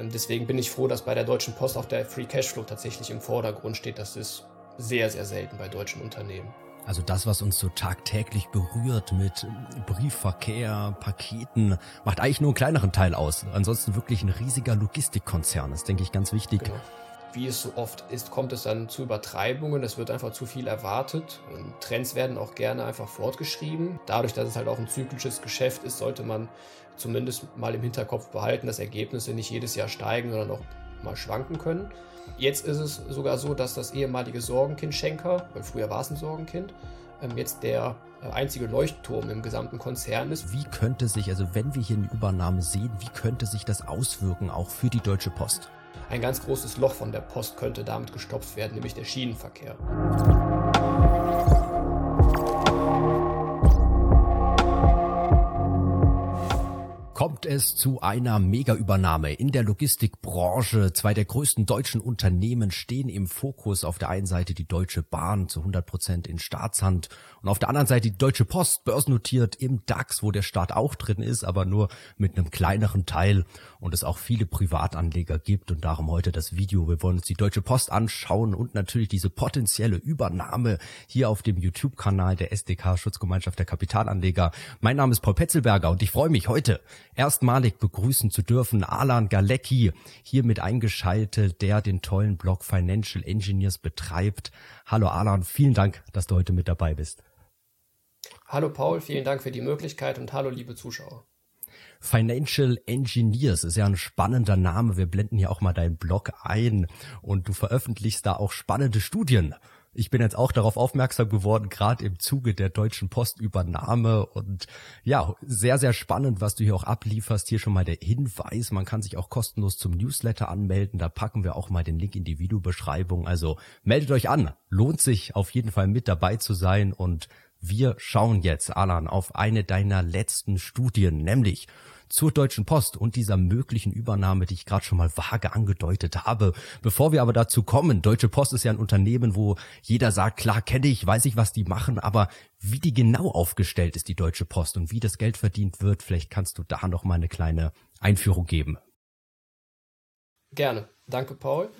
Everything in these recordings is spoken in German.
ähm, deswegen bin ich froh, dass bei der Deutschen Post auch der Free Cashflow tatsächlich im Vordergrund steht. Das ist sehr, sehr selten bei deutschen Unternehmen. Also das, was uns so tagtäglich berührt mit Briefverkehr, Paketen, macht eigentlich nur einen kleineren Teil aus. Ansonsten wirklich ein riesiger Logistikkonzern. Das denke ich ganz wichtig. Genau. Wie es so oft ist, kommt es dann zu Übertreibungen. Es wird einfach zu viel erwartet. Trends werden auch gerne einfach fortgeschrieben. Dadurch, dass es halt auch ein zyklisches Geschäft ist, sollte man zumindest mal im Hinterkopf behalten, dass Ergebnisse nicht jedes Jahr steigen, sondern auch mal schwanken können. Jetzt ist es sogar so, dass das ehemalige Sorgenkind Schenker, weil früher war es ein Sorgenkind, ähm, jetzt der äh, einzige Leuchtturm im gesamten Konzern ist. Wie könnte sich, also wenn wir hier eine Übernahme sehen, wie könnte sich das auswirken, auch für die Deutsche Post? Ein ganz großes Loch von der Post könnte damit gestopft werden, nämlich der Schienenverkehr. Kommt es zu einer Mega-Übernahme in der Logistikbranche. Zwei der größten deutschen Unternehmen stehen im Fokus. Auf der einen Seite die Deutsche Bahn zu 100 Prozent in Staatshand und auf der anderen Seite die Deutsche Post börsennotiert im DAX, wo der Staat auch drin ist, aber nur mit einem kleineren Teil und es auch viele Privatanleger gibt und darum heute das Video. Wir wollen uns die Deutsche Post anschauen und natürlich diese potenzielle Übernahme hier auf dem YouTube-Kanal der SDK Schutzgemeinschaft der Kapitalanleger. Mein Name ist Paul Petzelberger und ich freue mich heute erstmalig begrüßen zu dürfen Alan Galecki, hier mit eingeschaltet, der den tollen Blog Financial Engineers betreibt. Hallo Alan, vielen Dank, dass du heute mit dabei bist. Hallo Paul, vielen Dank für die Möglichkeit und hallo liebe Zuschauer. Financial Engineers ist ja ein spannender Name. Wir blenden hier auch mal deinen Blog ein und du veröffentlichst da auch spannende Studien ich bin jetzt auch darauf aufmerksam geworden, gerade im Zuge der Deutschen Postübernahme und ja, sehr, sehr spannend, was du hier auch ablieferst. Hier schon mal der Hinweis, man kann sich auch kostenlos zum Newsletter anmelden. Da packen wir auch mal den Link in die Videobeschreibung. Also meldet euch an. Lohnt sich auf jeden Fall mit dabei zu sein und wir schauen jetzt, Alan, auf eine deiner letzten Studien, nämlich zur Deutschen Post und dieser möglichen Übernahme, die ich gerade schon mal vage angedeutet habe. Bevor wir aber dazu kommen, Deutsche Post ist ja ein Unternehmen, wo jeder sagt, klar kenne ich, weiß ich, was die machen, aber wie die genau aufgestellt ist, die Deutsche Post und wie das Geld verdient wird, vielleicht kannst du da noch mal eine kleine Einführung geben. Gerne. Danke, Paul.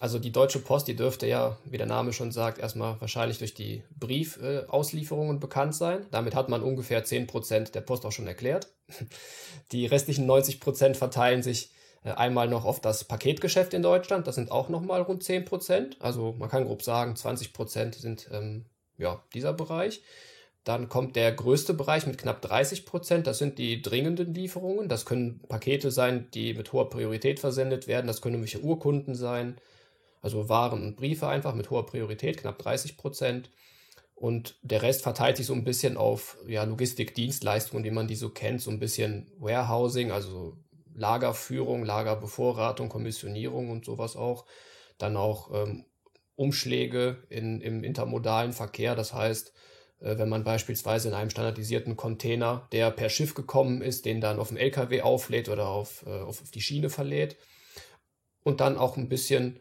Also die Deutsche Post, die dürfte ja, wie der Name schon sagt, erstmal wahrscheinlich durch die Briefauslieferungen bekannt sein. Damit hat man ungefähr 10% der Post auch schon erklärt. Die restlichen 90% verteilen sich äh, einmal noch auf das Paketgeschäft in Deutschland. Das sind auch nochmal rund 10%. Also man kann grob sagen, 20% sind ähm, ja, dieser Bereich. Dann kommt der größte Bereich mit knapp 30 Prozent. Das sind die dringenden Lieferungen. Das können Pakete sein, die mit hoher Priorität versendet werden. Das können irgendwelche Urkunden sein. Also Waren und Briefe einfach mit hoher Priorität, knapp 30 Prozent. Und der Rest verteilt sich so ein bisschen auf ja, Logistikdienstleistungen, wie man die so kennt, so ein bisschen Warehousing, also Lagerführung, Lagerbevorratung, Kommissionierung und sowas auch. Dann auch ähm, Umschläge in, im intermodalen Verkehr, das heißt, äh, wenn man beispielsweise in einem standardisierten Container, der per Schiff gekommen ist, den dann auf dem LKW auflädt oder auf, äh, auf die Schiene verlädt. Und dann auch ein bisschen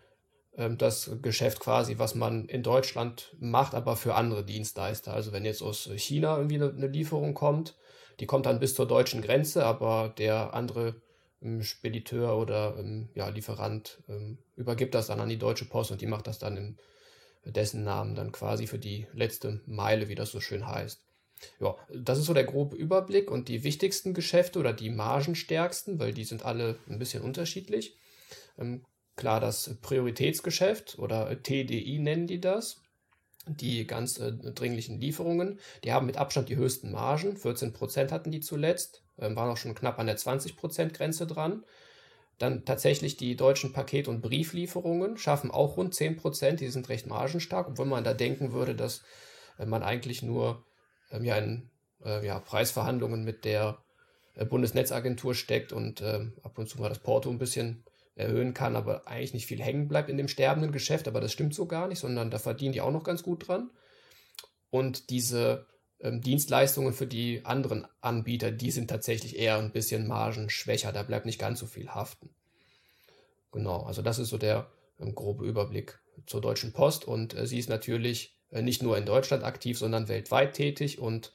das Geschäft quasi, was man in Deutschland macht, aber für andere Dienstleister. Also wenn jetzt aus China irgendwie eine, Lieferung kommt, die kommt dann bis zur deutschen Grenze, aber der andere ähm, Spediteur oder ähm, ja, Lieferant ähm, übergibt das dann an die Deutsche Post und die macht das dann in dessen Namen dann quasi für die letzte Meile, wie das so schön heißt. Ja, das ist so der grobe Überblick und die wichtigsten Geschäfte oder die margenstärksten, weil die sind alle ein bisschen unterschiedlich, ähm, Klar, das Prioritätsgeschäft oder TDI nennen die das. Die ganz äh, dringlichen Lieferungen, die haben mit Abstand die höchsten Margen. 14% hatten die zuletzt, äh, waren auch schon knapp an der 20% Grenze dran. Dann tatsächlich die deutschen Paket- und Brieflieferungen schaffen auch rund 10%, die sind recht margenstark, obwohl man da denken würde, dass äh, man eigentlich nur ähm, ja, in äh, ja, Preisverhandlungen mit der äh, Bundesnetzagentur steckt und ähm, ab und zu mal das Porto ein bisschen erhöhen kann, aber eigentlich nicht viel hängen bleibt in dem sterbenden Geschäft. Aber das stimmt so gar nicht, sondern da verdienen die auch noch ganz gut dran. Und diese ähm, Dienstleistungen für die anderen Anbieter, die sind tatsächlich eher ein bisschen margenschwächer. Da bleibt nicht ganz so viel haften. Genau, also das ist so der ähm, grobe Überblick zur Deutschen Post. Und äh, sie ist natürlich äh, nicht nur in Deutschland aktiv, sondern weltweit tätig und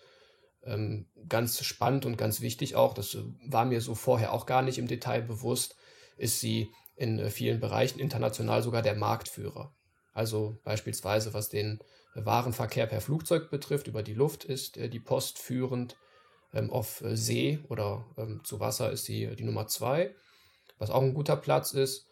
ähm, ganz spannend und ganz wichtig auch, das äh, war mir so vorher auch gar nicht im Detail bewusst, ist sie in äh, vielen Bereichen international sogar der Marktführer. Also beispielsweise was den Warenverkehr per Flugzeug betrifft, über die Luft ist äh, die Post führend. Ähm, auf äh, See oder ähm, zu Wasser ist sie die Nummer zwei, was auch ein guter Platz ist.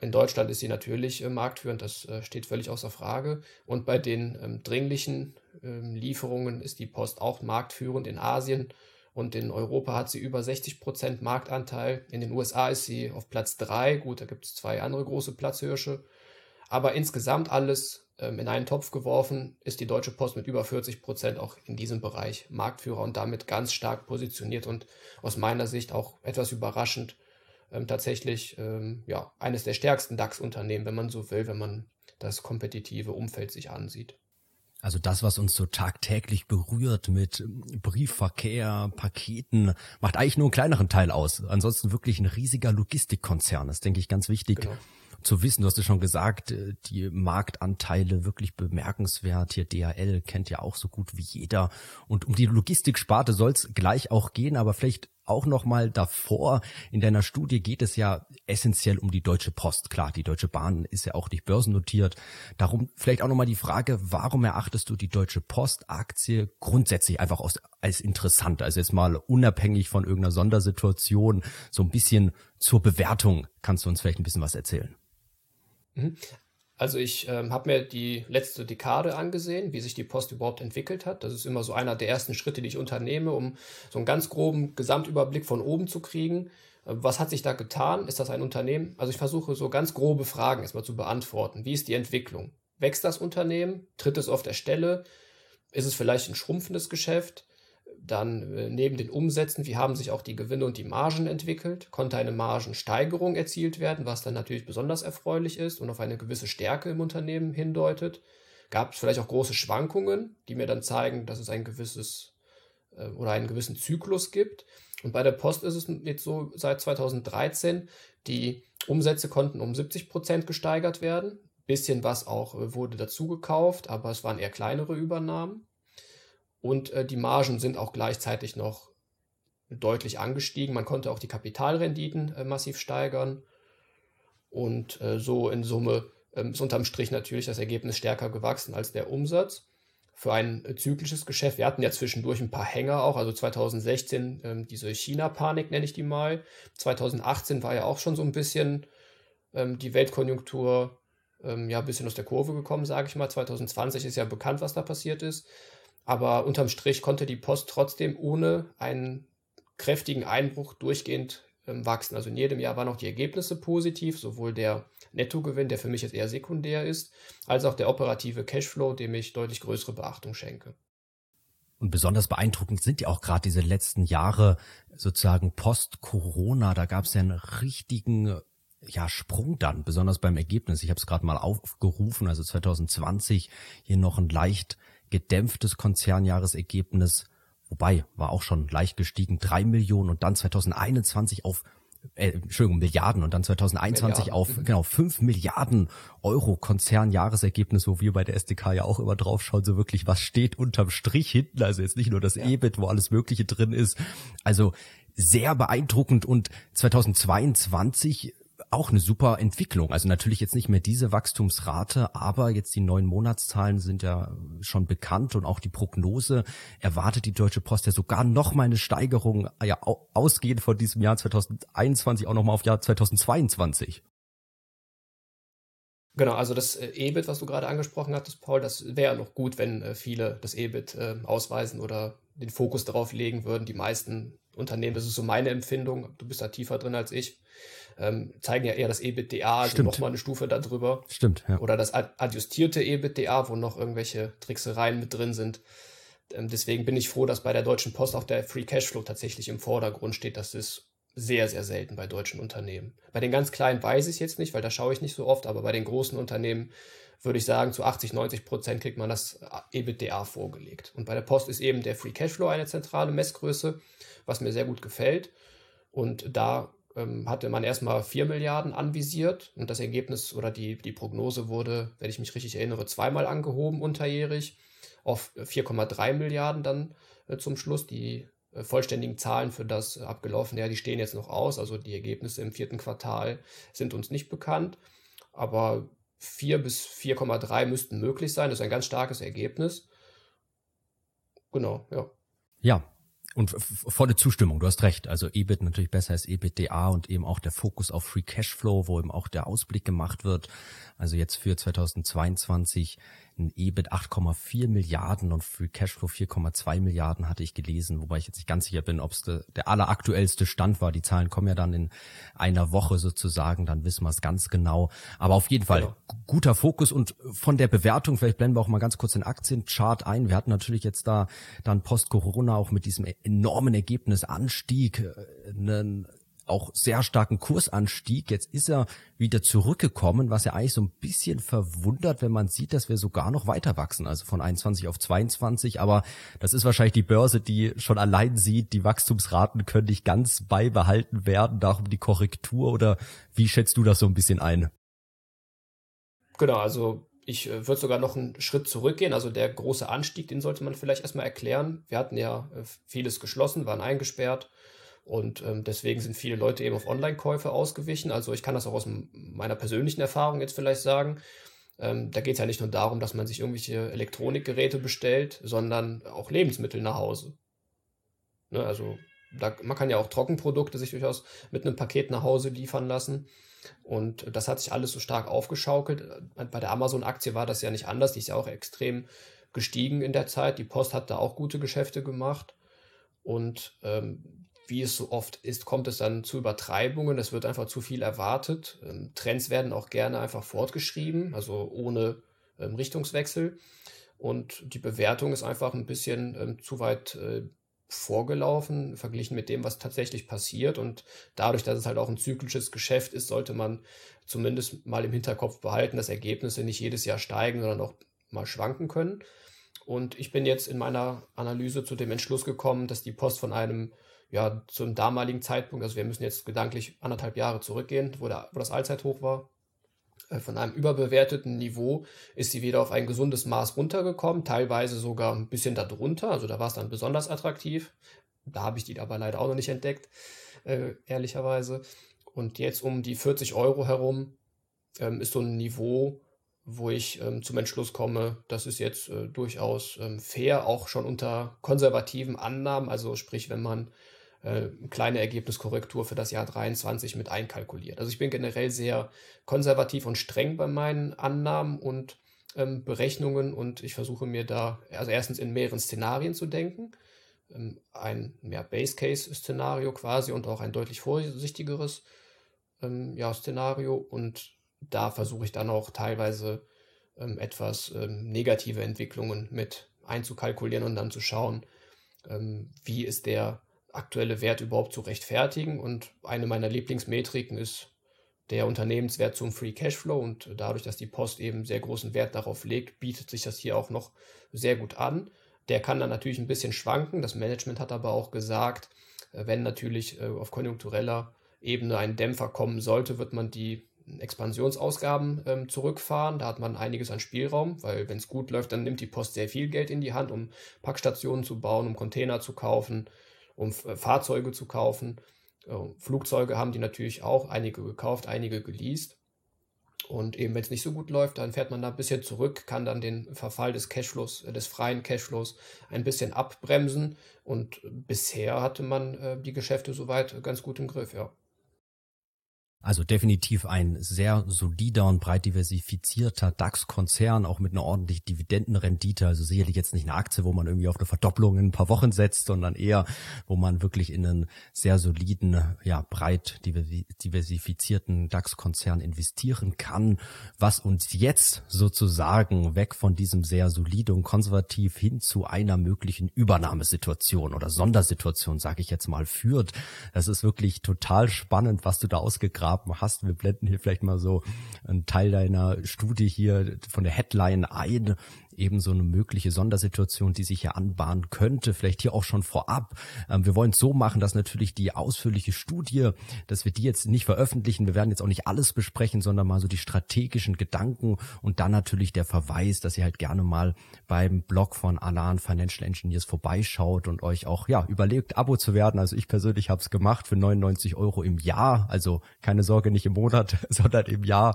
In Deutschland ist sie natürlich marktführend, das steht völlig außer Frage. Und bei den dringlichen Lieferungen ist die Post auch marktführend in Asien und in Europa hat sie über 60 Prozent Marktanteil. In den USA ist sie auf Platz 3. Gut, da gibt es zwei andere große Platzhirsche. Aber insgesamt alles ähm, in einen Topf geworfen, ist die Deutsche Post mit über 40 Prozent auch in diesem Bereich Marktführer und damit ganz stark positioniert und aus meiner Sicht auch etwas überraschend ähm, tatsächlich ähm, ja, eines der stärksten DAX-Unternehmen, wenn man so will, wenn man das kompetitive Umfeld sich ansieht. Also das, was uns so tagtäglich berührt mit Briefverkehr, Paketen, macht eigentlich nur einen kleineren Teil aus. Ansonsten wirklich ein riesiger Logistikkonzern. Das denke ich ganz wichtig. Genau zu wissen. Du hast es schon gesagt, äh, die Marktanteile wirklich bemerkenswert. Hier DHL kennt ja auch so gut wie jeder. Und um die Logistiksparte soll es gleich auch gehen, aber vielleicht auch noch mal davor. In deiner Studie geht es ja essentiell um die Deutsche Post. Klar, die Deutsche Bahn ist ja auch nicht börsennotiert. Darum vielleicht auch noch mal die Frage, warum erachtest du die Deutsche Post Aktie grundsätzlich einfach aus, als interessant? Also jetzt mal unabhängig von irgendeiner Sondersituation, so ein bisschen zur Bewertung. Kannst du uns vielleicht ein bisschen was erzählen? Also ich ähm, habe mir die letzte Dekade angesehen, wie sich die Post überhaupt entwickelt hat. Das ist immer so einer der ersten Schritte, die ich unternehme, um so einen ganz groben Gesamtüberblick von oben zu kriegen. Äh, was hat sich da getan? Ist das ein Unternehmen? Also ich versuche so ganz grobe Fragen erstmal zu beantworten. Wie ist die Entwicklung? Wächst das Unternehmen? Tritt es auf der Stelle? Ist es vielleicht ein schrumpfendes Geschäft? Dann äh, neben den Umsätzen, wie haben sich auch die Gewinne und die Margen entwickelt? Konnte eine Margensteigerung erzielt werden, was dann natürlich besonders erfreulich ist und auf eine gewisse Stärke im Unternehmen hindeutet? Gab es vielleicht auch große Schwankungen, die mir dann zeigen, dass es ein gewisses äh, oder einen gewissen Zyklus gibt? Und bei der Post ist es jetzt so seit 2013, die Umsätze konnten um 70 Prozent gesteigert werden. Bisschen was auch äh, wurde dazu gekauft, aber es waren eher kleinere Übernahmen und äh, die Margen sind auch gleichzeitig noch deutlich angestiegen. Man konnte auch die Kapitalrenditen äh, massiv steigern und äh, so in Summe ähm, ist unterm Strich natürlich das Ergebnis stärker gewachsen als der Umsatz. Für ein äh, zyklisches Geschäft, wir hatten ja zwischendurch ein paar Hänger auch, also 2016 ähm, diese China-Panik nenne ich die mal. 2018 war ja auch schon so ein bisschen ähm, die Weltkonjunktur ja ein bisschen aus der Kurve gekommen, sage ich mal. 2020 ist ja bekannt, was da passiert ist. Aber unterm Strich konnte die Post trotzdem ohne einen kräftigen Einbruch durchgehend ähm, wachsen. Also in jedem Jahr waren auch die Ergebnisse positiv, sowohl der Nettogewinn, der für mich jetzt eher sekundär ist, als auch der operative Cashflow, dem ich deutlich größere Beachtung schenke. Und besonders beeindruckend sind ja auch gerade diese letzten Jahre sozusagen post-Corona. Da gab es ja einen richtigen ja, Sprung dann, besonders beim Ergebnis. Ich habe es gerade mal aufgerufen, also 2020 hier noch ein leicht gedämpftes Konzernjahresergebnis, wobei war auch schon leicht gestiegen, drei Millionen und dann 2021 auf äh, Entschuldigung, Milliarden und dann 2021 Milliarden. auf mhm. genau fünf Milliarden Euro Konzernjahresergebnis, wo wir bei der SDK ja auch immer drauf schauen, so wirklich, was steht unterm Strich hinten, also jetzt nicht nur das ja. EBIT, wo alles Mögliche drin ist. Also sehr beeindruckend und 2022 auch eine super Entwicklung. Also natürlich jetzt nicht mehr diese Wachstumsrate, aber jetzt die neuen Monatszahlen sind ja schon bekannt und auch die Prognose erwartet die Deutsche Post ja sogar noch mal eine Steigerung, ja ausgehend von diesem Jahr 2021 auch noch mal auf Jahr 2022. Genau, also das äh, EBIT, was du gerade angesprochen hattest, Paul, das wäre noch gut, wenn äh, viele das EBIT äh, ausweisen oder den Fokus darauf legen würden. Die meisten Unternehmen, das ist so meine Empfindung, du bist da tiefer drin als ich, ähm, zeigen ja eher das EBITDA, also nochmal eine Stufe darüber. Stimmt, ja. Oder das adjustierte EBITDA, wo noch irgendwelche Tricksereien mit drin sind. Ähm, deswegen bin ich froh, dass bei der Deutschen Post auch der Free Cashflow tatsächlich im Vordergrund steht. Das ist sehr, sehr selten bei deutschen Unternehmen. Bei den ganz kleinen weiß ich es jetzt nicht, weil da schaue ich nicht so oft, aber bei den großen Unternehmen würde ich sagen, zu 80, 90 Prozent kriegt man das EBITDA vorgelegt. Und bei der Post ist eben der Free Cashflow eine zentrale Messgröße, was mir sehr gut gefällt. Und da ähm, hatte man erstmal 4 Milliarden anvisiert und das Ergebnis oder die, die Prognose wurde, wenn ich mich richtig erinnere, zweimal angehoben unterjährig auf 4,3 Milliarden dann äh, zum Schluss. Die äh, vollständigen Zahlen für das abgelaufene Jahr, die stehen jetzt noch aus. Also die Ergebnisse im vierten Quartal sind uns nicht bekannt. Aber 4 bis 4,3 müssten möglich sein. Das ist ein ganz starkes Ergebnis. Genau, ja. Ja, und volle Zustimmung, du hast recht. Also EBIT natürlich besser als EBITDA und eben auch der Fokus auf Free Cashflow, wo eben auch der Ausblick gemacht wird. Also jetzt für 2022 ein EBIT 8,4 Milliarden und Free Cashflow 4,2 Milliarden hatte ich gelesen, wobei ich jetzt nicht ganz sicher bin, ob es de, der alleraktuellste Stand war. Die Zahlen kommen ja dann in einer Woche sozusagen, dann wissen wir es ganz genau. Aber auf jeden Fall genau. guter Fokus und von der Bewertung, vielleicht blenden wir auch mal ganz kurz den Aktienchart ein. Wir hatten natürlich jetzt da dann Post-Corona auch mit diesem enormen Ergebnisanstieg äh, einen auch sehr starken Kursanstieg. Jetzt ist er wieder zurückgekommen, was ja eigentlich so ein bisschen verwundert, wenn man sieht, dass wir sogar noch weiter wachsen, also von 21 auf 22. Aber das ist wahrscheinlich die Börse, die schon allein sieht, die Wachstumsraten können nicht ganz beibehalten werden, darum die Korrektur oder wie schätzt du das so ein bisschen ein? Genau, also ich äh, würde sogar noch einen Schritt zurückgehen. Also der große Anstieg, den sollte man vielleicht erstmal erklären. Wir hatten ja äh, vieles geschlossen, waren eingesperrt und ähm, deswegen sind viele Leute eben auf Online-Käufe ausgewichen. Also ich kann das auch aus meiner persönlichen Erfahrung jetzt vielleicht sagen. Ähm, da geht es ja nicht nur darum, dass man sich irgendwelche Elektronikgeräte bestellt, sondern auch Lebensmittel nach Hause. Ne, also da, man kann ja auch Trockenprodukte sich durchaus mit einem Paket nach Hause liefern lassen. Und das hat sich alles so stark aufgeschaukelt. Bei der Amazon-Aktie war das ja nicht anders. Die ist ja auch extrem gestiegen in der Zeit. Die Post hat da auch gute Geschäfte gemacht. Und ähm, wie es so oft ist, kommt es dann zu Übertreibungen. Es wird einfach zu viel erwartet. Ähm, Trends werden auch gerne einfach fortgeschrieben, also ohne ähm, Richtungswechsel. Und die Bewertung ist einfach ein bisschen ähm, zu weit äh, vorgelaufen, verglichen mit dem, was tatsächlich passiert. Und dadurch, dass es halt auch ein zyklisches Geschäft ist, sollte man zumindest mal im Hinterkopf behalten, dass Ergebnisse nicht jedes Jahr steigen, sondern auch mal schwanken können. Und ich bin jetzt in meiner Analyse zu dem Entschluss gekommen, dass die Post von einem ja, zum damaligen Zeitpunkt, also wir müssen jetzt gedanklich anderthalb Jahre zurückgehen, wo, der, wo das Allzeithoch war, äh, von einem überbewerteten Niveau ist sie wieder auf ein gesundes Maß runtergekommen, teilweise sogar ein bisschen darunter, also da war es dann besonders attraktiv. Da habe ich die aber leider auch noch nicht entdeckt, äh, ehrlicherweise. Und jetzt um die 40 Euro herum ähm, ist so ein Niveau, wo ich ähm, zum Entschluss komme, das ist jetzt äh, durchaus ähm, fair, auch schon unter konservativen Annahmen, also sprich, wenn man äh, kleine Ergebniskorrektur für das Jahr 23 mit einkalkuliert. Also ich bin generell sehr konservativ und streng bei meinen Annahmen und ähm, Berechnungen und ich versuche mir da, also erstens in mehreren Szenarien zu denken, ähm, ein mehr Base-Case-Szenario quasi und auch ein deutlich vorsichtigeres ähm, ja, Szenario und da versuche ich dann auch teilweise ähm, etwas ähm, negative Entwicklungen mit einzukalkulieren und dann zu schauen, ähm, wie ist der aktuelle Wert überhaupt zu rechtfertigen. Und eine meiner Lieblingsmetriken ist der Unternehmenswert zum Free Cashflow. Und dadurch, dass die Post eben sehr großen Wert darauf legt, bietet sich das hier auch noch sehr gut an. Der kann dann natürlich ein bisschen schwanken. Das Management hat aber auch gesagt, äh, wenn natürlich äh, auf konjunktureller Ebene ein Dämpfer kommen sollte, wird man die Expansionsausgaben ähm, zurückfahren. Da hat man einiges an Spielraum, weil wenn es gut läuft, dann nimmt die Post sehr viel Geld in die Hand, um Packstationen zu bauen, um Container zu kaufen, um äh, Fahrzeuge zu kaufen. Äh, Flugzeuge haben die natürlich auch einige gekauft, einige geleast. Und eben, wenn es nicht so gut läuft, dann fährt man da ein bisschen zurück, kann dann den Verfall des Cashflows, äh, des freien Cashflows ein bisschen abbremsen. Und bisher hatte man äh, die Geschäfte soweit ganz gut im Griff, ja. Also definitiv ein sehr solider und breit diversifizierter DAX-Konzern, auch mit einer ordentlichen Dividendenrendite. Also sicherlich jetzt nicht eine Aktie, wo man irgendwie auf eine Verdopplung in ein paar Wochen setzt, sondern eher, wo man wirklich in einen sehr soliden, ja, breit diversifizierten DAX-Konzern investieren kann, was uns jetzt sozusagen weg von diesem sehr solide und konservativ hin zu einer möglichen Übernahmesituation oder Sondersituation, sage ich jetzt mal, führt. Das ist wirklich total spannend, was du da ausgegraben ausgegraben hast. Wir blenden hier vielleicht mal so einen Teil deiner Studie hier von der Headline ein eben so eine mögliche Sondersituation, die sich ja anbahnen könnte, vielleicht hier auch schon vorab. Ähm, wir wollen es so machen, dass natürlich die ausführliche Studie, dass wir die jetzt nicht veröffentlichen. Wir werden jetzt auch nicht alles besprechen, sondern mal so die strategischen Gedanken und dann natürlich der Verweis, dass ihr halt gerne mal beim Blog von Alan Financial Engineers vorbeischaut und euch auch ja überlegt, Abo zu werden. Also ich persönlich habe es gemacht für 99 Euro im Jahr. Also keine Sorge, nicht im Monat, sondern im Jahr.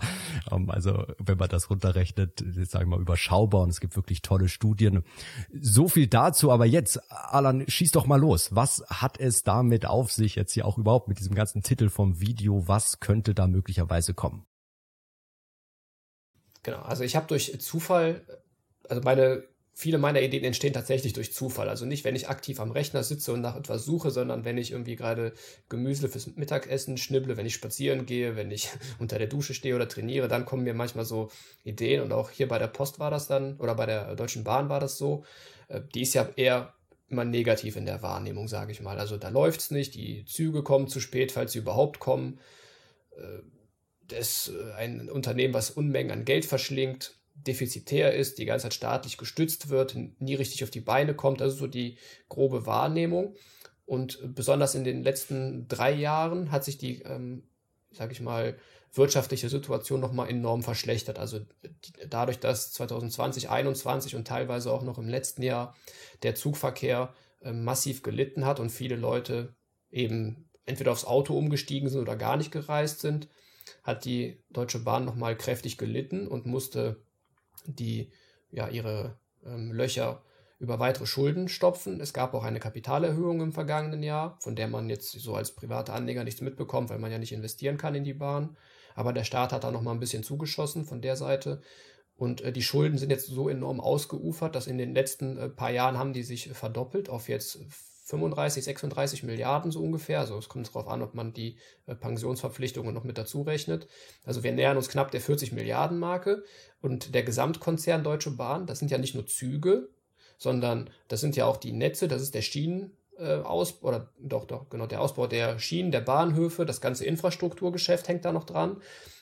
Ähm, also wenn man das runterrechnet, sagen wir mal überschaubar und es gibt wirklich tolle Studien. So viel dazu, aber jetzt, Alan, schieß doch mal los. Was hat es damit auf sich jetzt hier auch überhaupt mit diesem ganzen Titel vom Video? Was könnte da möglicherweise kommen? Genau, also ich habe durch Zufall, also meine viele meiner Ideen entstehen tatsächlich durch Zufall. Also nicht, wenn ich aktiv am Rechner sitze und nach etwas suche, sondern wenn ich irgendwie gerade Gemüse fürs Mittagessen schnibble, wenn ich spazieren gehe, wenn ich unter der Dusche stehe oder trainiere, dann kommen mir manchmal so Ideen. Und auch hier bei der Post war das dann, oder bei der Deutschen Bahn war das so. Äh, die ist ja eher immer negativ in der Wahrnehmung, sage ich mal. Also da läuft es nicht, die Züge kommen zu spät, falls sie überhaupt kommen. Äh, das ist äh, ein Unternehmen, was Unmengen an Geld verschlingt defizitär ist, die ganze Zeit staatlich gestützt wird, nie richtig auf die Beine kommt. Also so die grobe Wahrnehmung. Und besonders in den letzten drei Jahren hat sich die, ähm, sage ich mal, wirtschaftliche Situation nochmal enorm verschlechtert. Also dadurch, dass 2020, 2021 und teilweise auch noch im letzten Jahr der Zugverkehr äh, massiv gelitten hat und viele Leute eben entweder aufs Auto umgestiegen sind oder gar nicht gereist sind, hat die Deutsche Bahn nochmal kräftig gelitten und musste die ja ihre ähm, Löcher über weitere Schulden stopfen. Es gab auch eine Kapitalerhöhung im vergangenen Jahr, von der man jetzt so als privater Anleger nichts mitbekommt, weil man ja nicht investieren kann in die Bahn. Aber der Staat hat da noch mal ein bisschen zugeschossen von der Seite. Und äh, die Schulden sind jetzt so enorm ausgeufert, dass in den letzten äh, paar Jahren haben die sich verdoppelt auf jetzt 35, 36 Milliarden so ungefähr. Also es kommt darauf an, ob man die äh, Pensionsverpflichtungen noch mit dazu rechnet. Also wir nähern uns knapp der 40 Milliarden Marke. Und der Gesamtkonzern Deutsche Bahn, das sind ja nicht nur Züge, sondern das sind ja auch die Netze, das ist der Schienenausbau, äh, oder doch, doch, genau, der Ausbau der Schienen, der Bahnhöfe, das ganze Infrastrukturgeschäft hängt da noch dran.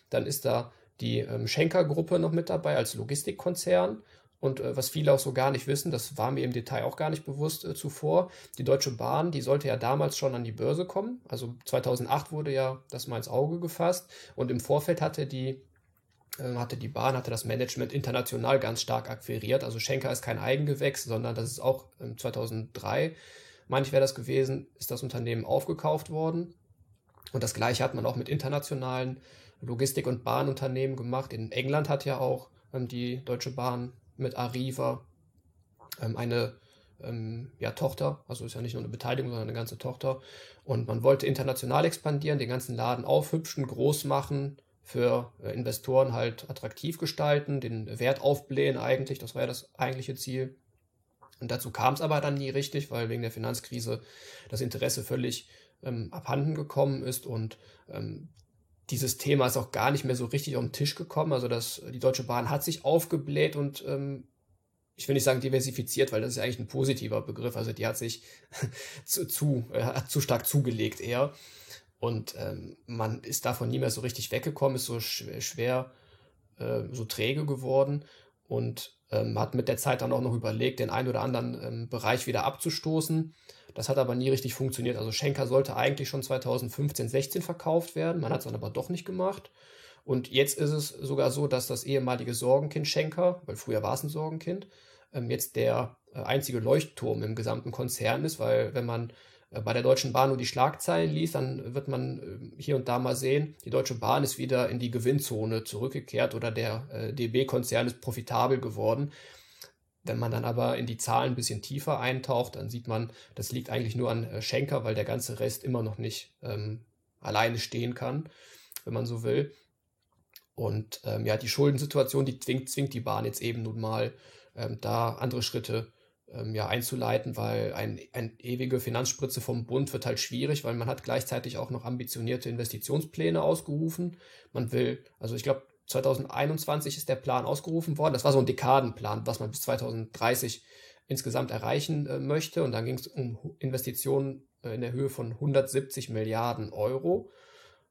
Dann ist da die ähm, Schenker-Gruppe noch mit dabei als Logistikkonzern und äh, was viele auch so gar nicht wissen, das war mir im Detail auch gar nicht bewusst äh, zuvor, die Deutsche Bahn, die sollte ja damals schon an die Börse kommen. Also 2008 wurde ja das mal ins Auge gefasst und im Vorfeld hatte die äh, hatte die Bahn, hatte das Management international ganz stark akquiriert. Also Schenker ist kein Eigengewächs, sondern das ist auch 2003, meine ich wäre das gewesen, ist das Unternehmen aufgekauft worden. Und das gleiche hat man auch mit internationalen Logistik- und Bahnunternehmen gemacht. In England hat ja auch ähm, die Deutsche Bahn mit Arriva ähm, eine ähm, ja, Tochter, also ist ja nicht nur eine Beteiligung, sondern eine ganze Tochter. Und man wollte international expandieren, den ganzen Laden aufhübschen, groß machen, für äh, Investoren halt attraktiv gestalten, den Wert aufblähen eigentlich, das war ja das eigentliche Ziel. Und dazu kam es aber dann nie richtig, weil wegen der Finanzkrise das Interesse völlig ähm, abhanden gekommen ist und ähm, dieses Thema ist auch gar nicht mehr so richtig auf den Tisch gekommen. Also das, die Deutsche Bahn hat sich aufgebläht und ähm, ich will nicht sagen diversifiziert, weil das ist eigentlich ein positiver Begriff. Also die hat sich zu, zu, äh, hat zu stark zugelegt eher. Und ähm, man ist davon nie mehr so richtig weggekommen, ist so schwer, schwer äh, so träge geworden und ähm, hat mit der Zeit dann auch noch überlegt, den einen oder anderen ähm, Bereich wieder abzustoßen. Das hat aber nie richtig funktioniert. Also Schenker sollte eigentlich schon 2015, 16 verkauft werden. Man hat es dann aber doch nicht gemacht. Und jetzt ist es sogar so, dass das ehemalige Sorgenkind Schenker, weil früher war es ein Sorgenkind, ähm, jetzt der äh, einzige Leuchtturm im gesamten Konzern ist, weil wenn man bei der Deutschen Bahn nur die Schlagzeilen liest, dann wird man äh, hier und da mal sehen, die Deutsche Bahn ist wieder in die Gewinnzone zurückgekehrt oder der DB-Konzern ist profitabel geworden. Wenn man dann aber in die Zahlen ein bisschen tiefer eintaucht, dann sieht man, das liegt eigentlich nur an äh, Schenker, weil der ganze Rest immer noch nicht ähm, alleine stehen kann, wenn man so will. Und ähm, ja, die Schuldensituation, die zwingt, zwingt die Bahn jetzt eben nun mal, ähm, da andere Schritte ähm, ja, einzuleiten, weil ein, ein ewige Finanzspritze vom Bund wird halt schwierig, weil man hat gleichzeitig auch noch ambitionierte Investitionspläne ausgerufen. Man will, also ich glaube, 2021 ist der Plan ausgerufen worden. Das war so ein Dekadenplan, was man bis 2030 insgesamt erreichen äh, möchte. Und dann ging es um Investitionen äh, in der Höhe von 170 Milliarden Euro.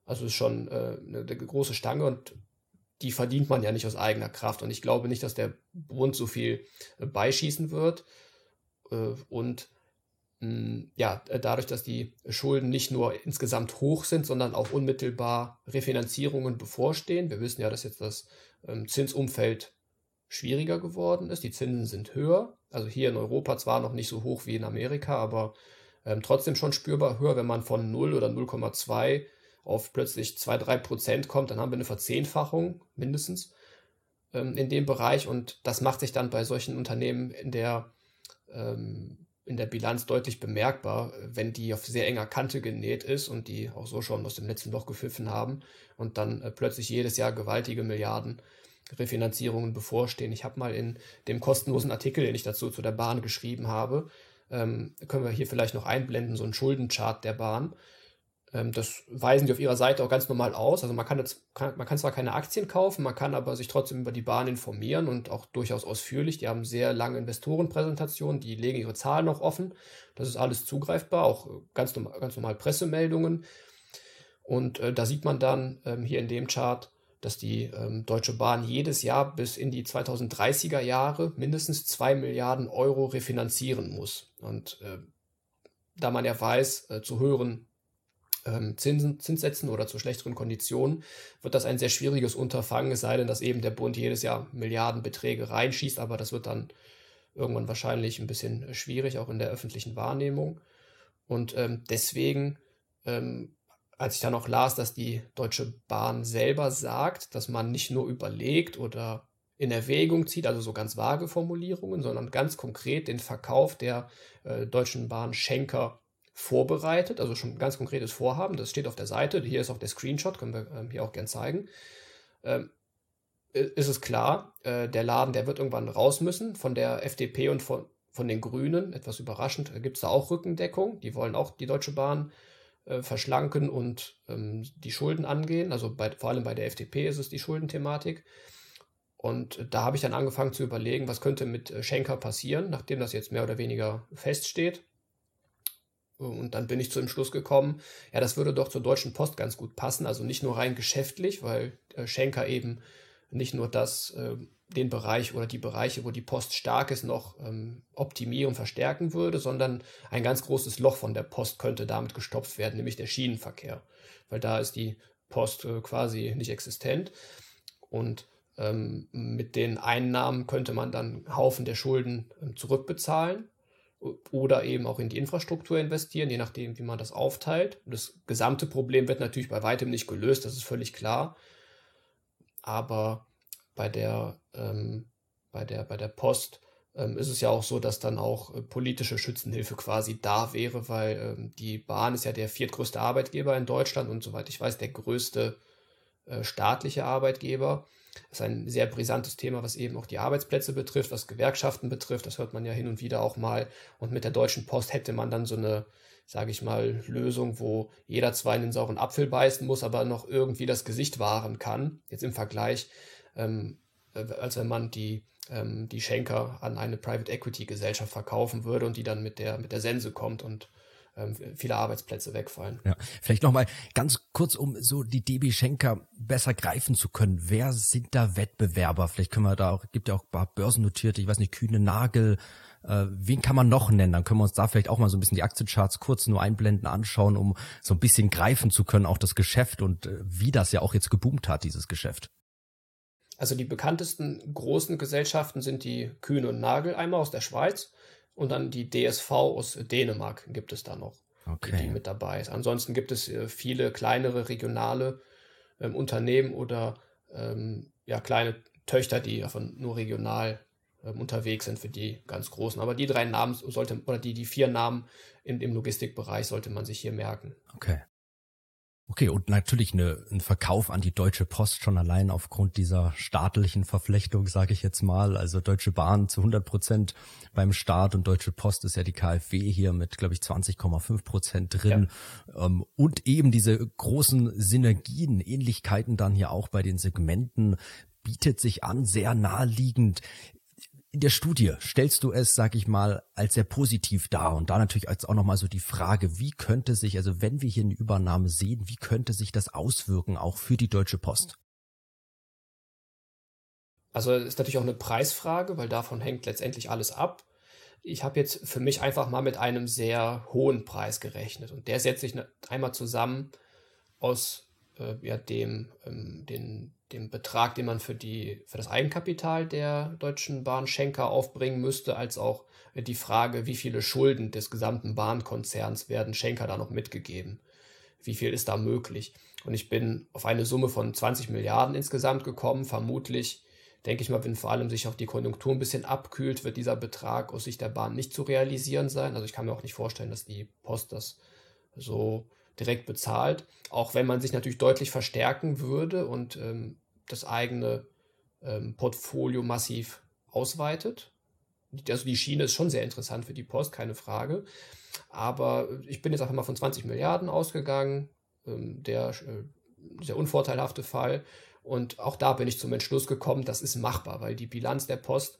Also ist schon äh, eine, eine große Stange und die verdient man ja nicht aus eigener Kraft. Und ich glaube nicht, dass der Bund so viel äh, beischießen wird. Äh, und hm, ja, dadurch, dass die Schulden nicht nur insgesamt hoch sind, sondern auch unmittelbar Refinanzierungen bevorstehen. Wir wissen ja, dass jetzt das ähm, Zinsumfeld schwieriger geworden ist. Die Zinsen sind höher. Also hier in Europa zwar noch nicht so hoch wie in Amerika, aber ähm, trotzdem schon spürbar höher, wenn man von 0 oder 0,2 auf plötzlich 2, 3 Prozent kommt, dann haben wir eine Verzehnfachung mindestens ähm, in dem Bereich und das macht sich dann bei solchen Unternehmen in der, ähm, in der Bilanz deutlich bemerkbar, wenn die auf sehr enger Kante genäht ist und die auch so schon aus dem letzten Loch gepfiffen haben und dann äh, plötzlich jedes Jahr gewaltige Milliarden Refinanzierungen bevorstehen. Ich habe mal in dem kostenlosen Artikel, den ich dazu zu der Bahn geschrieben habe, ähm, können wir hier vielleicht noch einblenden, so einen Schuldenchart der Bahn. Ähm, das weisen die auf ihrer Seite auch ganz normal aus. Also man kann, jetzt, kann, man kann zwar keine Aktien kaufen, man kann aber sich trotzdem über die Bahn informieren und auch durchaus ausführlich. Die haben sehr lange Investorenpräsentationen, die legen ihre Zahlen noch offen. Das ist alles zugreifbar, auch ganz normal, ganz normal Pressemeldungen. Und äh, da sieht man dann ähm, hier in dem Chart, dass die ähm, Deutsche Bahn jedes Jahr bis in die 2030er Jahre mindestens zwei Milliarden Euro refinanzieren muss. Und äh, da man ja weiß, äh, zu höheren Zinsen, Zinssätzen oder zu schlechteren Konditionen, wird das ein sehr schwieriges Unterfangen, es sei denn, dass eben der Bund jedes Jahr Milliardenbeträge reinschießt, aber das wird dann irgendwann wahrscheinlich ein bisschen schwierig, auch in der öffentlichen Wahrnehmung. Und ähm, deswegen ähm, als ich dann auch las, dass die Deutsche Bahn selber sagt, dass man nicht nur überlegt oder in Erwägung zieht, also so ganz vage Formulierungen, sondern ganz konkret den Verkauf der äh, Deutschen Bahn Schenker vorbereitet, also schon ein ganz konkretes Vorhaben, das steht auf der Seite, hier ist auch der Screenshot, können wir ähm, hier auch gern zeigen. Ähm, ist es klar, äh, der Laden, der wird irgendwann raus müssen von der FDP und von, von den Grünen, etwas überraschend, äh, gibt es da auch Rückendeckung, die wollen auch die Deutsche Bahn äh, verschlanken und ähm, die Schulden angehen. Also bei, vor allem bei der FDP ist es die Schuldenthematik. Und da habe ich dann angefangen zu überlegen, was könnte mit äh, Schenker passieren, nachdem das jetzt mehr oder weniger feststeht. Und dann bin ich zu dem Schluss gekommen, ja, das würde doch zur Deutschen Post ganz gut passen. Also nicht nur rein geschäftlich, weil äh, Schenker eben nicht nur das äh, den Bereich oder die Bereiche, wo die Post stark ist, noch ähm, optimieren, verstärken würde, sondern ein ganz großes Loch von der Post könnte damit gestopft werden, nämlich der Schienenverkehr. Weil da ist die Post äh, quasi nicht existent. Und ähm, mit den Einnahmen könnte man dann Haufen der Schulden ähm, zurückbezahlen oder eben auch in die Infrastruktur investieren, je nachdem, wie man das aufteilt. Das gesamte Problem wird natürlich bei weitem nicht gelöst, das ist völlig klar. Aber bei der, ähm, bei der, bei der Post ähm, ist es ja auch so, dass dann auch äh, politische Schützenhilfe quasi da wäre, weil ähm, die Bahn ist ja der viertgrößte Arbeitgeber in Deutschland und soweit ich weiß, der größte äh, staatliche Arbeitgeber. Das ist ein sehr brisantes Thema, was eben auch die Arbeitsplätze betrifft, was Gewerkschaften betrifft. Das hört man ja hin und wieder auch mal. Und mit der Deutschen Post hätte man dann so eine, sage ich mal, Lösung, wo jeder zwar in den sauren Apfel beißen muss, aber noch irgendwie das Gesicht wahren kann. Jetzt im Vergleich ähm, äh, als wenn man die, ähm, die Schenker an eine Private Equity Gesellschaft verkaufen würde und die dann mit der, mit der Sense kommt und ähm, viele Arbeitsplätze wegfallen. Ja, vielleicht nochmal ganz kurz, um so die DB Schenker besser greifen zu können. Wer sind da Wettbewerber? Vielleicht können wir da auch, gibt ja auch ein paar börsennotierte, ich weiß nicht, Kühne Nagel, äh, wen kann man noch nennen? Dann können wir uns da vielleicht auch mal so ein bisschen die Aktiencharts kurz nur einblenden, anschauen, um so ein bisschen greifen zu können, auch das Geschäft und äh, wie das ja auch jetzt geboomt hat, dieses Geschäft. Also die bekanntesten großen Gesellschaften sind die Kühn und Nagel einmal aus der Schweiz und dann die DSV aus Dänemark gibt es da noch, okay. die, mit dabei ist. Ansonsten gibt es äh, viele kleinere regionale ähm, Unternehmen oder ähm, ja, kleine Töchter, die davon nur regional ähm, unterwegs sind für die ganz großen. Aber die drei Namen sollte, oder die, die vier Namen im, im Logistikbereich sollte man sich hier merken. Okay. Okay, und natürlich eine, ein Verkauf an die Deutsche Post schon allein aufgrund dieser staatlichen Verflechtung, sage ich jetzt mal. Also Deutsche Bahn zu 100 Prozent beim Staat und Deutsche Post ist ja die KfW hier mit, glaube ich, 20,5 Prozent drin. Ja. Ähm, und eben diese großen Synergien, Ähnlichkeiten dann hier auch bei den Segmenten bietet sich an, sehr naheliegend. In der Studie stellst du es, sag ich mal, als sehr positiv dar und da natürlich als auch nochmal so die Frage, wie könnte sich, also wenn wir hier eine Übernahme sehen, wie könnte sich das auswirken auch für die Deutsche Post? Also ist natürlich auch eine Preisfrage, weil davon hängt letztendlich alles ab. Ich habe jetzt für mich einfach mal mit einem sehr hohen Preis gerechnet und der setzt sich einmal zusammen aus äh, ja, dem, ähm, den, dem Betrag, den man für, die, für das Eigenkapital der Deutschen Bahn Schenker aufbringen müsste, als auch äh, die Frage, wie viele Schulden des gesamten Bahnkonzerns werden Schenker da noch mitgegeben. Wie viel ist da möglich? Und ich bin auf eine Summe von 20 Milliarden insgesamt gekommen. Vermutlich, denke ich mal, wenn vor allem sich auch die Konjunktur ein bisschen abkühlt, wird dieser Betrag aus Sicht der Bahn nicht zu realisieren sein. Also ich kann mir auch nicht vorstellen, dass die Post das so direkt bezahlt. Auch wenn man sich natürlich deutlich verstärken würde und ähm, das eigene ähm, Portfolio massiv ausweitet. Also die Schiene ist schon sehr interessant für die Post, keine Frage. Aber ich bin jetzt einfach mal von 20 Milliarden ausgegangen, ähm, der äh, sehr unvorteilhafte Fall. Und auch da bin ich zum Entschluss gekommen, das ist machbar, weil die Bilanz der Post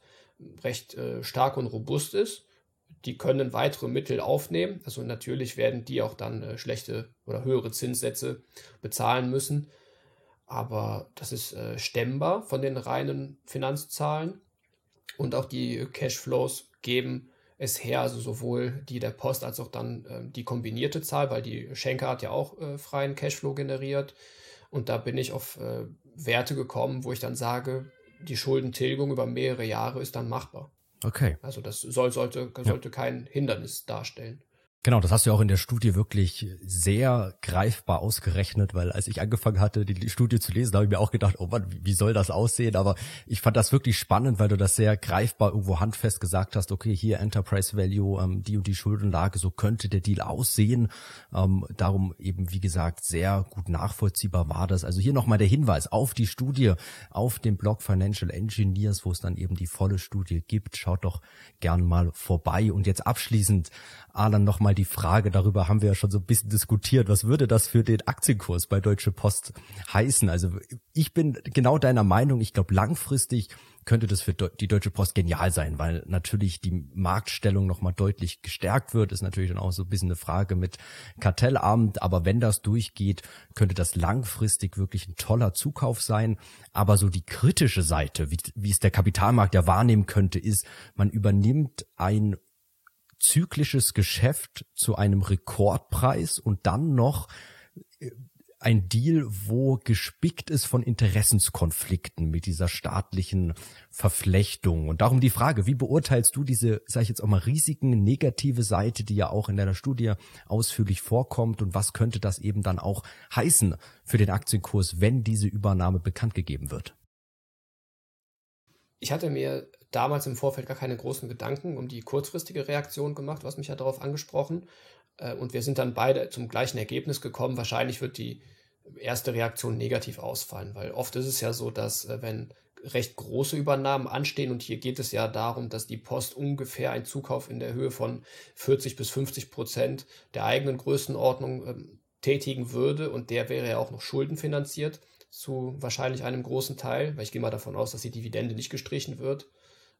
recht äh, stark und robust ist. Die können weitere Mittel aufnehmen. Also natürlich werden die auch dann äh, schlechte oder höhere Zinssätze bezahlen müssen. Aber das ist äh, stemmbar von den reinen Finanzzahlen. Und auch die Cashflows geben es her, also sowohl die der Post als auch dann äh, die kombinierte Zahl, weil die Schenker hat ja auch äh, freien Cashflow generiert. Und da bin ich auf äh, Werte gekommen, wo ich dann sage, die Schuldentilgung über mehrere Jahre ist dann machbar. Okay. Also das soll, sollte, sollte ja. kein Hindernis darstellen. Genau, das hast du ja auch in der Studie wirklich sehr greifbar ausgerechnet, weil als ich angefangen hatte, die Studie zu lesen, habe ich mir auch gedacht, oh Mann, wie soll das aussehen? Aber ich fand das wirklich spannend, weil du das sehr greifbar irgendwo handfest gesagt hast, okay, hier Enterprise Value, ähm, die und die Schuldenlage, so könnte der Deal aussehen. Ähm, darum eben, wie gesagt, sehr gut nachvollziehbar war das. Also hier nochmal der Hinweis auf die Studie, auf dem Blog Financial Engineers, wo es dann eben die volle Studie gibt. Schaut doch gern mal vorbei. Und jetzt abschließend, Alan, nochmal mal die Frage, darüber haben wir ja schon so ein bisschen diskutiert, was würde das für den Aktienkurs bei Deutsche Post heißen? Also ich bin genau deiner Meinung, ich glaube langfristig könnte das für die Deutsche Post genial sein, weil natürlich die Marktstellung nochmal deutlich gestärkt wird, ist natürlich dann auch so ein bisschen eine Frage mit Kartellamt, aber wenn das durchgeht, könnte das langfristig wirklich ein toller Zukauf sein. Aber so die kritische Seite, wie, wie es der Kapitalmarkt ja wahrnehmen könnte, ist, man übernimmt ein zyklisches Geschäft zu einem Rekordpreis und dann noch äh, ein Deal, wo gespickt ist von Interessenskonflikten mit dieser staatlichen Verflechtung. Und darum die Frage, wie beurteilst du diese, sage ich jetzt auch mal, Risiken, negative Seite, die ja auch in deiner Studie ausführlich vorkommt und was könnte das eben dann auch heißen für den Aktienkurs, wenn diese Übernahme bekannt gegeben wird? Ich hatte mir damals im Vorfeld gar keine großen Gedanken um die kurzfristige Reaktion gemacht, was mich ja darauf angesprochen. Äh, und wir sind dann beide zum gleichen Ergebnis gekommen. Wahrscheinlich wird die erste Reaktion negativ ausfallen, weil oft ist es ja so, dass äh, wenn recht große Übernahmen anstehen und hier geht es ja darum, dass die Post ungefähr einen Zukauf in der Höhe von 40 bis 50 Prozent der eigenen Größenordnung ähm, tätigen würde und der wäre ja auch noch schuldenfinanziert zu wahrscheinlich einem großen Teil, weil ich gehe mal davon aus, dass die Dividende nicht gestrichen wird.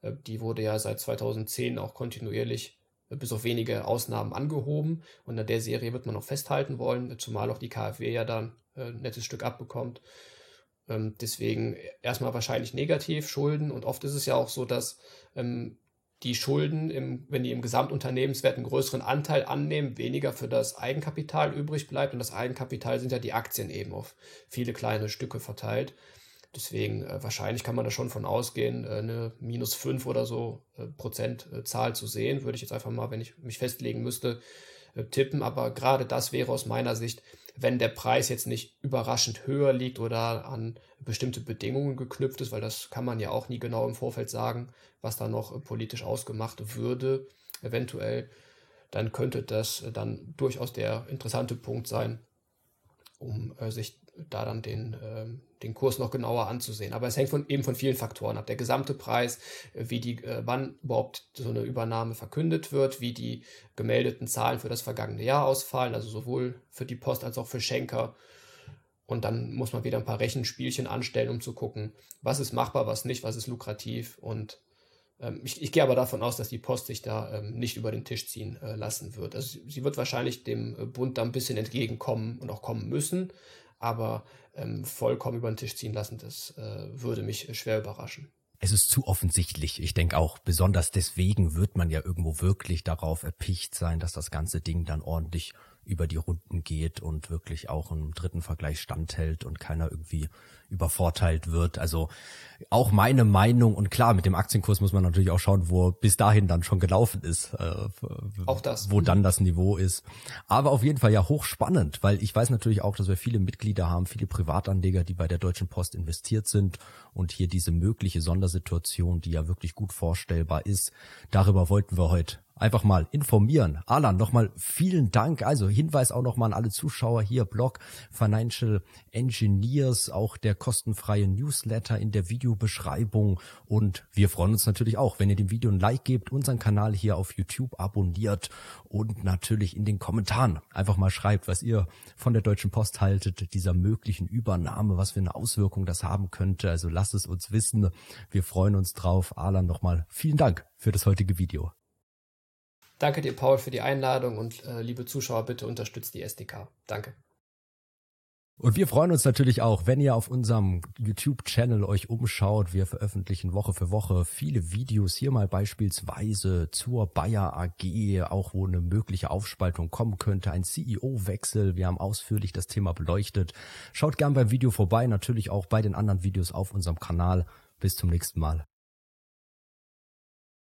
Äh, die wurde ja seit 2010 auch kontinuierlich äh, bis auf wenige Ausnahmen angehoben. Und an der Serie wird man noch festhalten wollen, zumal auch die KfW ja dann äh, ein nettes Stück abbekommt. Ähm, deswegen erstmal wahrscheinlich negativ Schulden. Und oft ist es ja auch so, dass ähm, die Schulden, im, wenn die im Gesamtunternehmenswert einen größeren Anteil annehmen, weniger für das Eigenkapital übrig bleibt. Und das Eigenkapital sind ja die Aktien eben auf viele kleine Stücke verteilt. Deswegen äh, wahrscheinlich kann man da schon von ausgehen, äh, eine minus 5 oder so äh, Prozent äh, Zahl zu sehen. Würde ich jetzt einfach mal, wenn ich mich festlegen müsste, äh, tippen. Aber gerade das wäre aus meiner Sicht, wenn der Preis jetzt nicht überraschend höher liegt oder an bestimmte Bedingungen geknüpft ist, weil das kann man ja auch nie genau im Vorfeld sagen, was da noch äh, politisch ausgemacht würde, eventuell, dann könnte das dann durchaus der interessante Punkt sein, um sich da dann den, äh, den Kurs noch genauer anzusehen. Aber es hängt von, eben von vielen Faktoren ab. Der gesamte Preis, äh, wie die, äh, wann überhaupt so eine Übernahme verkündet wird, wie die gemeldeten Zahlen für das vergangene Jahr ausfallen, also sowohl für die Post als auch für Schenker. Und dann muss man wieder ein paar Rechenspielchen anstellen, um zu gucken, was ist machbar, was nicht, was ist lukrativ. Und ähm, ich, ich, gehe aber davon aus, dass die Post sich da ähm, nicht über den Tisch ziehen äh, lassen wird. Also sie, sie wird wahrscheinlich dem äh, Bund da ein bisschen entgegenkommen und auch kommen müssen aber ähm, vollkommen über den Tisch ziehen lassen, das äh, würde mich schwer überraschen. es ist zu offensichtlich. Ich denke auch, besonders deswegen wird man ja irgendwo wirklich darauf erpicht sein, dass das ganze Ding dann ordentlich über die Runden geht und wirklich auch im dritten Vergleich standhält und keiner irgendwie übervorteilt wird. Also auch meine Meinung und klar, mit dem Aktienkurs muss man natürlich auch schauen, wo bis dahin dann schon gelaufen ist. Äh, auch das. Wo dann das Niveau ist. Aber auf jeden Fall ja hochspannend, weil ich weiß natürlich auch, dass wir viele Mitglieder haben, viele Privatanleger, die bei der Deutschen Post investiert sind und hier diese mögliche Sondersituation, die ja wirklich gut vorstellbar ist, darüber wollten wir heute einfach mal informieren. Alan, nochmal vielen Dank. Also Hinweis auch nochmal an alle Zuschauer hier, Blog Financial Engineers, auch der kostenfreie Newsletter in der Videobeschreibung. Und wir freuen uns natürlich auch, wenn ihr dem Video ein Like gebt, unseren Kanal hier auf YouTube abonniert und natürlich in den Kommentaren einfach mal schreibt, was ihr von der Deutschen Post haltet, dieser möglichen Übernahme, was für eine Auswirkung das haben könnte. Also lasst es uns wissen. Wir freuen uns drauf. Alan, nochmal vielen Dank für das heutige Video. Danke dir, Paul, für die Einladung und äh, liebe Zuschauer, bitte unterstützt die SDK. Danke. Und wir freuen uns natürlich auch, wenn ihr auf unserem YouTube-Channel euch umschaut. Wir veröffentlichen Woche für Woche viele Videos. Hier mal beispielsweise zur Bayer AG, auch wo eine mögliche Aufspaltung kommen könnte, ein CEO-Wechsel. Wir haben ausführlich das Thema beleuchtet. Schaut gern beim Video vorbei, natürlich auch bei den anderen Videos auf unserem Kanal. Bis zum nächsten Mal.